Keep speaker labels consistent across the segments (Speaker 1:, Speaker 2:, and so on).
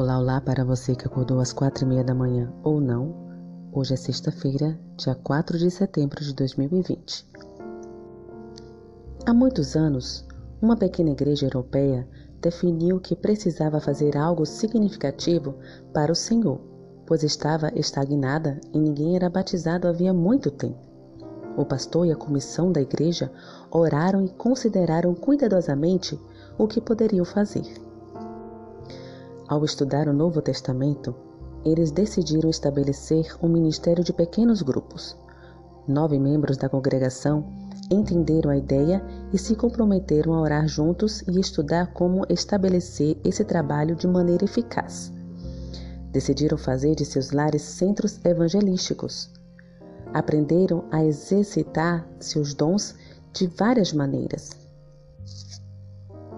Speaker 1: Olá, olá para você que acordou às quatro e meia da manhã ou não. Hoje é sexta-feira, dia 4 de setembro de 2020. Há muitos anos, uma pequena igreja europeia definiu que precisava fazer algo significativo para o Senhor, pois estava estagnada e ninguém era batizado havia muito tempo. O pastor e a comissão da igreja oraram e consideraram cuidadosamente o que poderiam fazer. Ao estudar o Novo Testamento, eles decidiram estabelecer um ministério de pequenos grupos. Nove membros da congregação entenderam a ideia e se comprometeram a orar juntos e estudar como estabelecer esse trabalho de maneira eficaz. Decidiram fazer de seus lares centros evangelísticos. Aprenderam a exercitar seus dons de várias maneiras.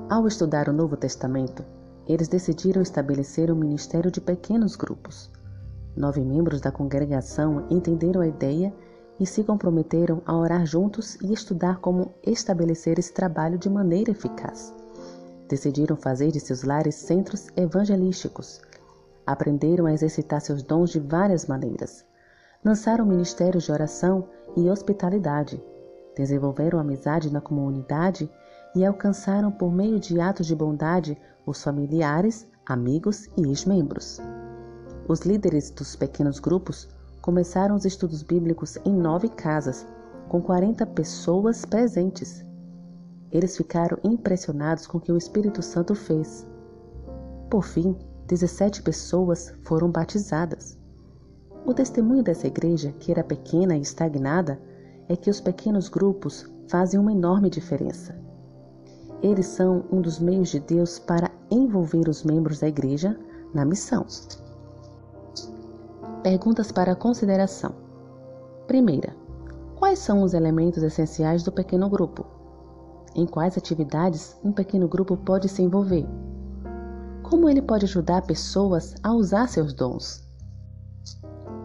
Speaker 1: Ao estudar o Novo Testamento, eles decidiram estabelecer um ministério de pequenos grupos. Nove membros da congregação entenderam a ideia e se comprometeram a orar juntos e estudar como estabelecer esse trabalho de maneira eficaz. Decidiram fazer de seus lares centros evangelísticos. Aprenderam a exercitar seus dons de várias maneiras. Lançaram ministérios de oração e hospitalidade. Desenvolveram amizade na comunidade e alcançaram por meio de atos de bondade os familiares, amigos e ex-membros. Os líderes dos pequenos grupos começaram os estudos bíblicos em nove casas, com 40 pessoas presentes. Eles ficaram impressionados com o que o Espírito Santo fez. Por fim, 17 pessoas foram batizadas. O testemunho dessa igreja, que era pequena e estagnada, é que os pequenos grupos fazem uma enorme diferença. Eles são um dos meios de Deus para envolver os membros da igreja na missão. Perguntas para consideração. Primeira: Quais são os elementos essenciais do pequeno grupo? Em quais atividades um pequeno grupo pode se envolver? Como ele pode ajudar pessoas a usar seus dons?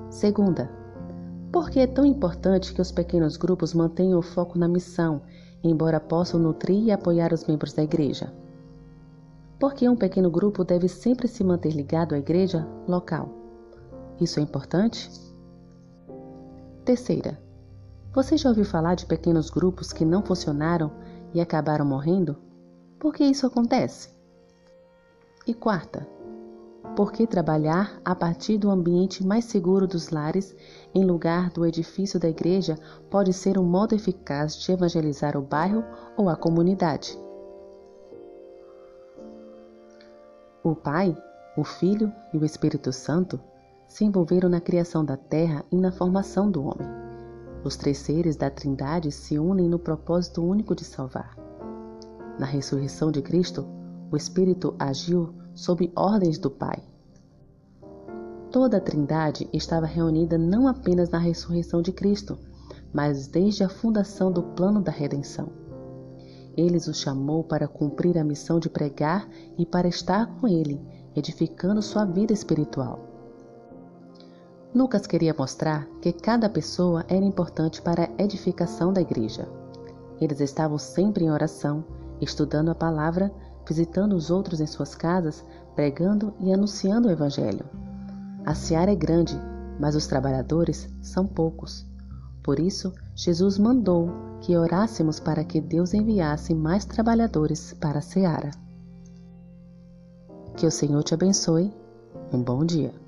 Speaker 1: Segunda: por que é tão importante que os pequenos grupos mantenham o foco na missão embora possam nutrir e apoiar os membros da igreja. Porque um pequeno grupo deve sempre se manter ligado à igreja local. Isso é importante? Terceira, você já ouviu falar de pequenos grupos que não funcionaram e acabaram morrendo? Por que isso acontece? E quarta, por que trabalhar a partir do ambiente mais seguro dos lares, em lugar do edifício da igreja, pode ser um modo eficaz de evangelizar o bairro ou a comunidade? O Pai, o Filho e o Espírito Santo se envolveram na criação da terra e na formação do homem. Os três seres da Trindade se unem no propósito único de salvar. Na ressurreição de Cristo, o Espírito agiu sob ordens do Pai. Toda a Trindade estava reunida não apenas na ressurreição de Cristo, mas desde a fundação do plano da redenção. Ele os chamou para cumprir a missão de pregar e para estar com ele, edificando sua vida espiritual. Lucas queria mostrar que cada pessoa era importante para a edificação da igreja. Eles estavam sempre em oração, estudando a palavra, visitando os outros em suas casas, pregando e anunciando o Evangelho. A seara é grande, mas os trabalhadores são poucos. Por isso, Jesus mandou que orássemos para que Deus enviasse mais trabalhadores para a seara. Que o Senhor te abençoe. Um bom dia.